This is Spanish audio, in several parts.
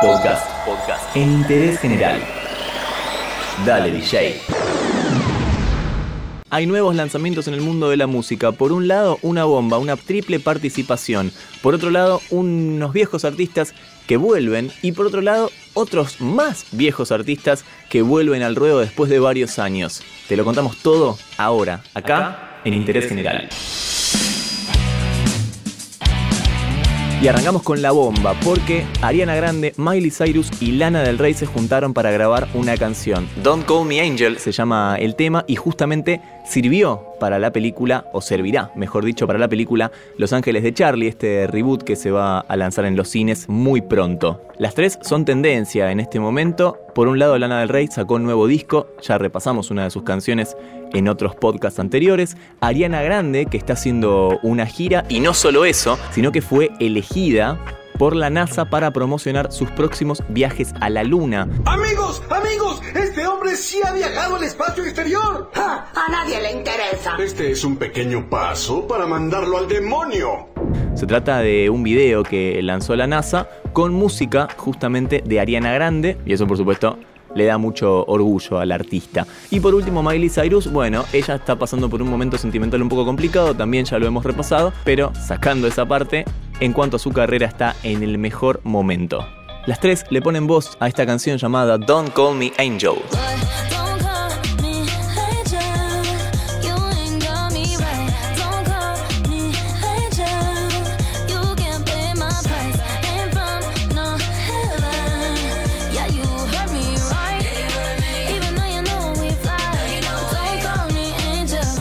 Podcast. Podcast. En interés general. Dale, DJ. Hay nuevos lanzamientos en el mundo de la música. Por un lado, una bomba, una triple participación. Por otro lado, unos viejos artistas que vuelven. Y por otro lado, otros más viejos artistas que vuelven al ruedo después de varios años. Te lo contamos todo ahora, acá, en Interés General. Y arrancamos con la bomba, porque Ariana Grande, Miley Cyrus y Lana del Rey se juntaron para grabar una canción. Don't Call Me Angel se llama el tema y justamente sirvió para la película, o servirá, mejor dicho, para la película Los Ángeles de Charlie, este reboot que se va a lanzar en los cines muy pronto. Las tres son tendencia en este momento. Por un lado, Lana del Rey sacó un nuevo disco, ya repasamos una de sus canciones en otros podcasts anteriores. Ariana Grande, que está haciendo una gira, y no solo eso, sino que fue elegida por la NASA para promocionar sus próximos viajes a la Luna. Amigos, amigos, este hombre sí ha viajado al espacio exterior. a nadie le interesa. Este es un pequeño paso para mandarlo al demonio. Se trata de un video que lanzó la NASA con música justamente de Ariana Grande, y eso por supuesto le da mucho orgullo al artista. Y por último, Miley Cyrus, bueno, ella está pasando por un momento sentimental un poco complicado, también ya lo hemos repasado, pero sacando esa parte, en cuanto a su carrera está en el mejor momento. Las tres le ponen voz a esta canción llamada Don't Call Me Angel.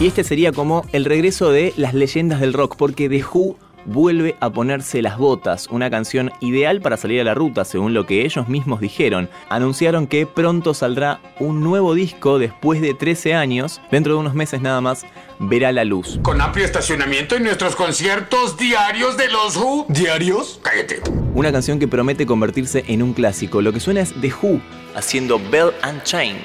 Y este sería como el regreso de las leyendas del rock, porque The Who vuelve a ponerse las botas, una canción ideal para salir a la ruta, según lo que ellos mismos dijeron. Anunciaron que pronto saldrá un nuevo disco después de 13 años, dentro de unos meses nada más, verá la luz. Con amplio estacionamiento en nuestros conciertos diarios de los Who. ¿Diarios? Cállate. Una canción que promete convertirse en un clásico. Lo que suena es The Who haciendo Bell and Chain.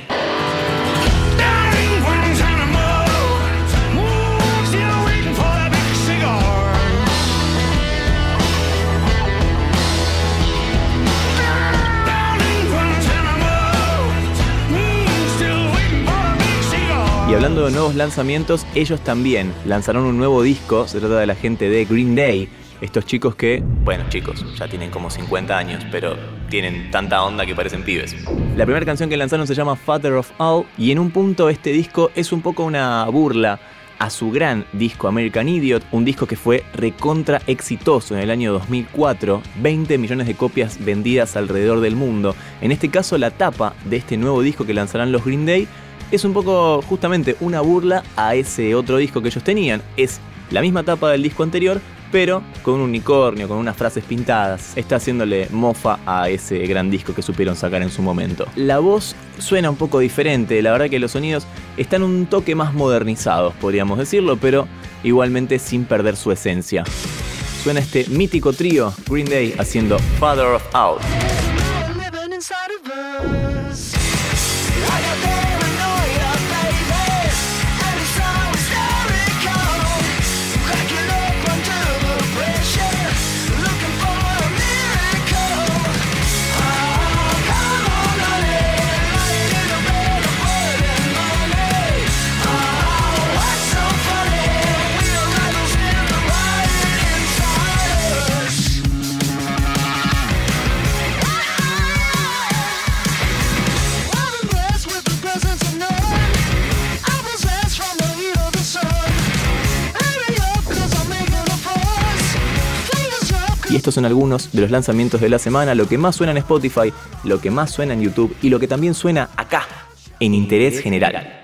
Y hablando de nuevos lanzamientos, ellos también lanzaron un nuevo disco. Se trata de la gente de Green Day. Estos chicos que, bueno chicos, ya tienen como 50 años, pero tienen tanta onda que parecen pibes. La primera canción que lanzaron se llama Father of All y en un punto este disco es un poco una burla a su gran disco American Idiot, un disco que fue recontra exitoso en el año 2004, 20 millones de copias vendidas alrededor del mundo. En este caso la tapa de este nuevo disco que lanzarán los Green Day es un poco justamente una burla a ese otro disco que ellos tenían. Es la misma tapa del disco anterior, pero con un unicornio, con unas frases pintadas. Está haciéndole mofa a ese gran disco que supieron sacar en su momento. La voz suena un poco diferente, la verdad que los sonidos están un toque más modernizados, podríamos decirlo, pero igualmente sin perder su esencia. Suena este mítico trío, Green Day, haciendo Father of Out. Estos son algunos de los lanzamientos de la semana, lo que más suena en Spotify, lo que más suena en YouTube y lo que también suena acá, en Interés General.